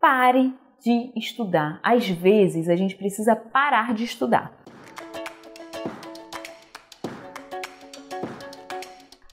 pare de estudar. Às vezes a gente precisa parar de estudar.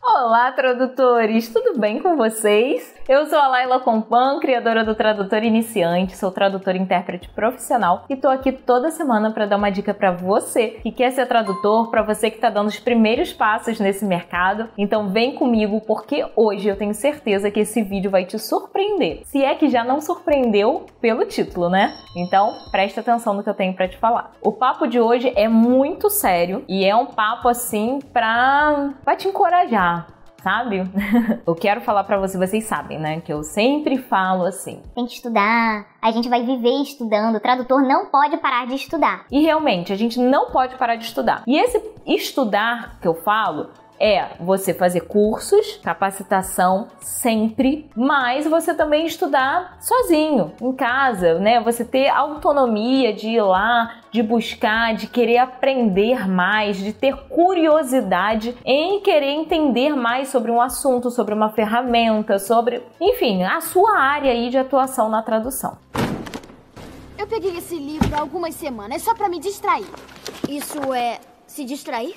Olá, tradutores! Tudo bem com vocês? Eu sou a Laila Compan, criadora do Tradutor Iniciante, sou tradutora e intérprete profissional e tô aqui toda semana para dar uma dica para você que quer ser tradutor, para você que está dando os primeiros passos nesse mercado. Então vem comigo porque hoje eu tenho certeza que esse vídeo vai te surpreender. Se é que já não surpreendeu pelo título, né? Então presta atenção no que eu tenho para te falar. O papo de hoje é muito sério e é um papo assim para te encorajar, sabe? eu quero falar para você, vocês sabem, né? Que eu sempre falo assim. Tem que estudar, a gente vai viver estudando, o tradutor não pode parar de estudar. E realmente, a gente não pode parar de estudar. E esse estudar que eu falo é você fazer cursos, capacitação sempre, mas você também estudar sozinho, em casa, né? Você ter autonomia de ir lá, de buscar, de querer aprender mais, de ter curiosidade em querer entender mais sobre um assunto, sobre uma ferramenta, sobre, enfim, a sua área aí de atuação na tradução. Eu peguei esse livro há algumas semanas só para me distrair. Isso é se distrair?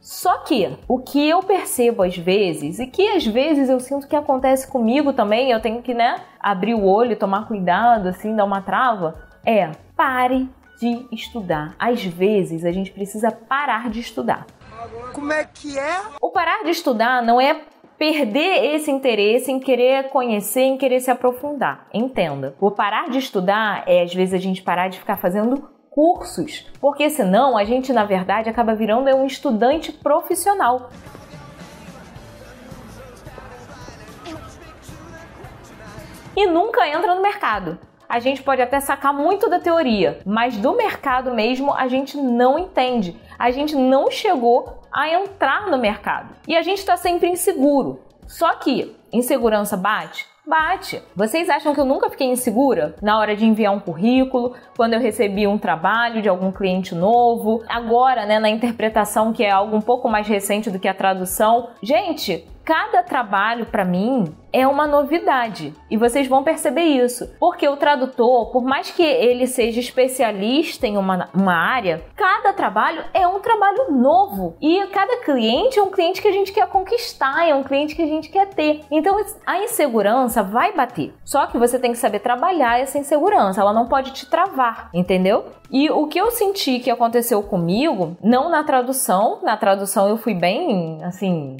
Só que o que eu percebo às vezes, e que às vezes eu sinto que acontece comigo também, eu tenho que, né, abrir o olho, tomar cuidado, assim, dar uma trava, é pare de estudar. Às vezes a gente precisa parar de estudar. Como é que é? O parar de estudar não é perder esse interesse em querer conhecer, em querer se aprofundar. Entenda. O parar de estudar é às vezes a gente parar de ficar fazendo cursos, porque senão a gente na verdade acaba virando um estudante profissional. E nunca entra no mercado. A gente pode até sacar muito da teoria, mas do mercado mesmo a gente não entende. A gente não chegou a entrar no mercado. E a gente está sempre inseguro. Só que insegurança bate? Bate. Vocês acham que eu nunca fiquei insegura na hora de enviar um currículo, quando eu recebi um trabalho de algum cliente novo, agora, né, na interpretação que é algo um pouco mais recente do que a tradução? Gente, cada trabalho para mim é uma novidade e vocês vão perceber isso, porque o tradutor, por mais que ele seja especialista em uma, uma área, cada trabalho é um trabalho novo e cada cliente é um cliente que a gente quer conquistar, é um cliente que a gente quer ter. Então a insegurança vai bater, só que você tem que saber trabalhar essa insegurança, ela não pode te travar, entendeu? E o que eu senti que aconteceu comigo, não na tradução, na tradução eu fui bem assim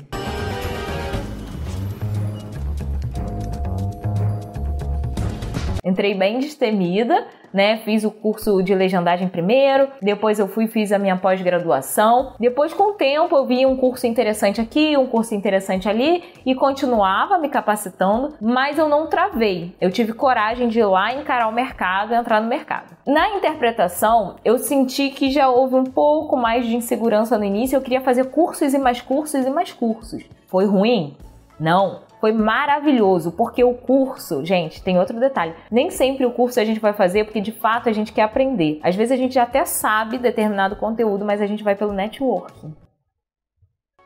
Entrei bem destemida, né? Fiz o curso de legendagem primeiro, depois eu fui fiz a minha pós-graduação. Depois, com o tempo, eu vi um curso interessante aqui, um curso interessante ali e continuava me capacitando, mas eu não travei. Eu tive coragem de ir lá encarar o mercado, entrar no mercado. Na interpretação, eu senti que já houve um pouco mais de insegurança no início. Eu queria fazer cursos e mais cursos e mais cursos. Foi ruim? Não, foi maravilhoso, porque o curso, gente, tem outro detalhe. Nem sempre o curso a gente vai fazer porque de fato a gente quer aprender. Às vezes a gente até sabe determinado conteúdo, mas a gente vai pelo networking.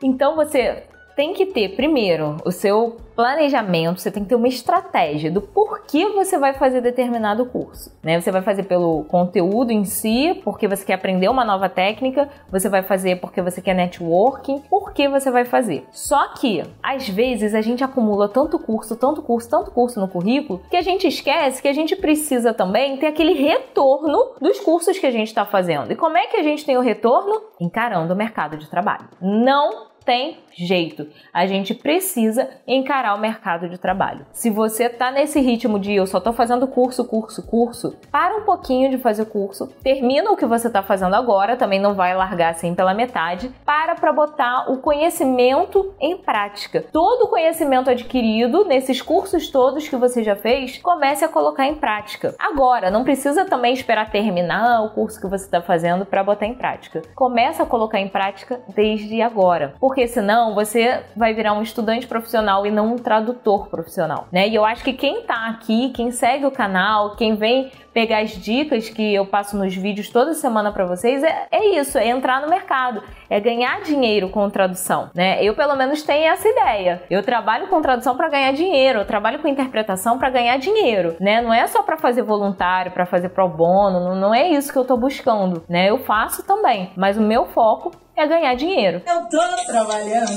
Então você tem que ter primeiro o seu planejamento, você tem que ter uma estratégia do porquê você vai fazer determinado curso. Né? Você vai fazer pelo conteúdo em si, porque você quer aprender uma nova técnica, você vai fazer porque você quer networking, por que você vai fazer. Só que, às vezes, a gente acumula tanto curso, tanto curso, tanto curso no currículo, que a gente esquece que a gente precisa também ter aquele retorno dos cursos que a gente está fazendo. E como é que a gente tem o retorno? Encarando o mercado de trabalho. Não tem jeito. A gente precisa encarar o mercado de trabalho. Se você tá nesse ritmo de eu só tô fazendo curso, curso, curso, para um pouquinho de fazer curso, termina o que você tá fazendo agora, também não vai largar assim pela metade, para para botar o conhecimento em prática. Todo o conhecimento adquirido nesses cursos todos que você já fez, comece a colocar em prática. Agora, não precisa também esperar terminar o curso que você está fazendo para botar em prática. Começa a colocar em prática desde agora. Porque porque senão você vai virar um estudante profissional e não um tradutor profissional, né? E eu acho que quem tá aqui, quem segue o canal, quem vem pegar as dicas que eu passo nos vídeos toda semana para vocês, é, é isso, é entrar no mercado, é ganhar dinheiro com tradução, né? Eu pelo menos tenho essa ideia. Eu trabalho com tradução para ganhar dinheiro, eu trabalho com interpretação para ganhar dinheiro, né? Não é só para fazer voluntário, para fazer pro bono, não, não é isso que eu tô buscando, né? Eu faço também, mas o meu foco é ganhar dinheiro. Eu tô trabalhando,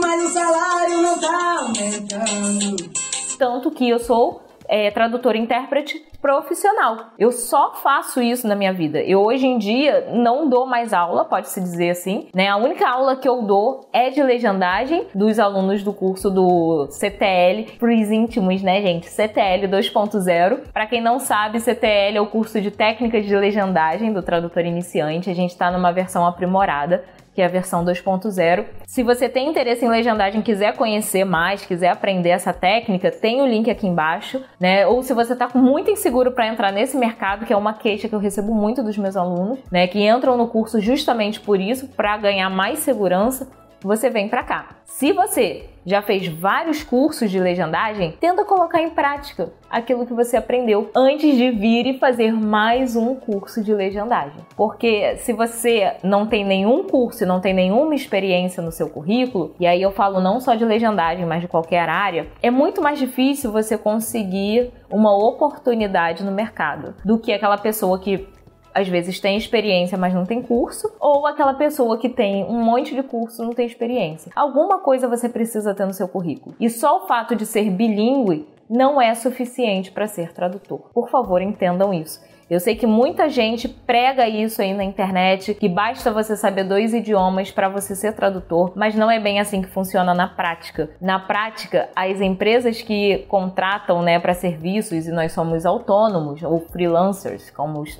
mas o salário não tá aumentando. Tanto que eu sou é, tradutor e intérprete profissional. Eu só faço isso na minha vida. Eu hoje em dia não dou mais aula, pode-se dizer assim, né? A única aula que eu dou é de legendagem dos alunos do curso do CTL pros íntimos, né, gente? CTL 2.0. Para quem não sabe, CTL é o curso de técnicas de legendagem do tradutor iniciante. A gente tá numa versão aprimorada que é a versão 2.0. Se você tem interesse em legendagem, quiser conhecer mais, quiser aprender essa técnica, tem o link aqui embaixo, né? Ou se você está muito inseguro para entrar nesse mercado, que é uma queixa que eu recebo muito dos meus alunos, né, que entram no curso justamente por isso, para ganhar mais segurança, você vem para cá. Se você já fez vários cursos de legendagem, tenta colocar em prática aquilo que você aprendeu antes de vir e fazer mais um curso de legendagem. Porque se você não tem nenhum curso, não tem nenhuma experiência no seu currículo, e aí eu falo não só de legendagem, mas de qualquer área, é muito mais difícil você conseguir uma oportunidade no mercado do que aquela pessoa que às vezes tem experiência, mas não tem curso, ou aquela pessoa que tem um monte de curso não tem experiência. Alguma coisa você precisa ter no seu currículo. E só o fato de ser bilíngue não é suficiente para ser tradutor. Por favor, entendam isso. Eu sei que muita gente prega isso aí na internet, que basta você saber dois idiomas para você ser tradutor, mas não é bem assim que funciona na prática. Na prática, as empresas que contratam, né, para serviços e nós somos autônomos ou freelancers, como os,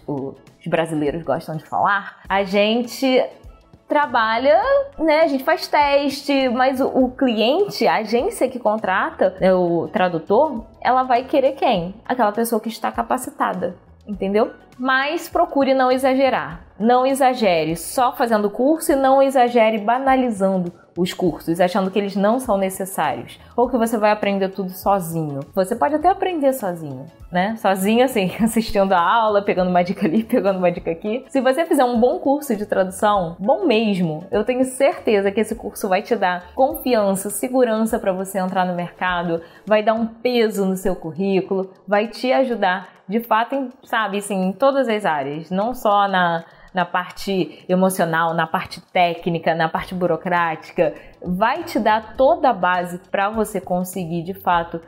os brasileiros gostam de falar, a gente trabalha, né? A gente faz teste, mas o, o cliente, a agência que contrata né, o tradutor, ela vai querer quem? Aquela pessoa que está capacitada entendeu? Mas procure não exagerar. Não exagere só fazendo curso e não exagere banalizando os cursos, achando que eles não são necessários, ou que você vai aprender tudo sozinho. Você pode até aprender sozinho, né? Sozinho, assim, assistindo a aula, pegando uma dica ali, pegando uma dica aqui. Se você fizer um bom curso de tradução, bom mesmo, eu tenho certeza que esse curso vai te dar confiança, segurança para você entrar no mercado, vai dar um peso no seu currículo, vai te ajudar de fato, em, sabe, assim, em todas as áreas, não só na, na parte emocional, na parte técnica, na parte burocrática, vai te dar toda a base para você conseguir de fato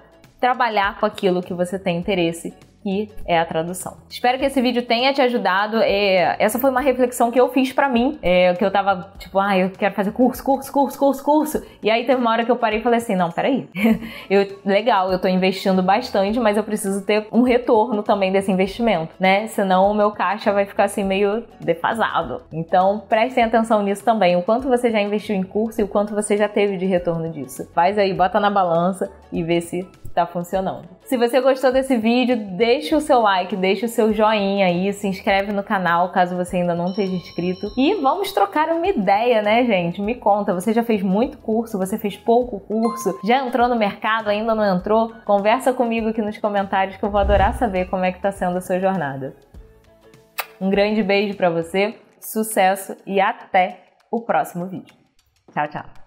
trabalhar com aquilo que você tem interesse que é a tradução. Espero que esse vídeo tenha te ajudado. É, essa foi uma reflexão que eu fiz para mim, é, que eu tava tipo, ah, eu quero fazer curso, curso, curso, curso, curso. E aí teve uma hora que eu parei e falei assim, não, peraí. eu, legal, eu tô investindo bastante, mas eu preciso ter um retorno também desse investimento, né? Senão o meu caixa vai ficar assim meio defasado. Então prestem atenção nisso também. O quanto você já investiu em curso e o quanto você já teve de retorno disso. Faz aí, bota na balança e vê se tá funcionando. Se você gostou desse vídeo, deixa o seu like, deixa o seu joinha aí, se inscreve no canal caso você ainda não esteja inscrito. E vamos trocar uma ideia, né, gente? Me conta, você já fez muito curso, você fez pouco curso, já entrou no mercado, ainda não entrou? Conversa comigo aqui nos comentários que eu vou adorar saber como é que tá sendo a sua jornada. Um grande beijo para você, sucesso e até o próximo vídeo. Tchau, tchau.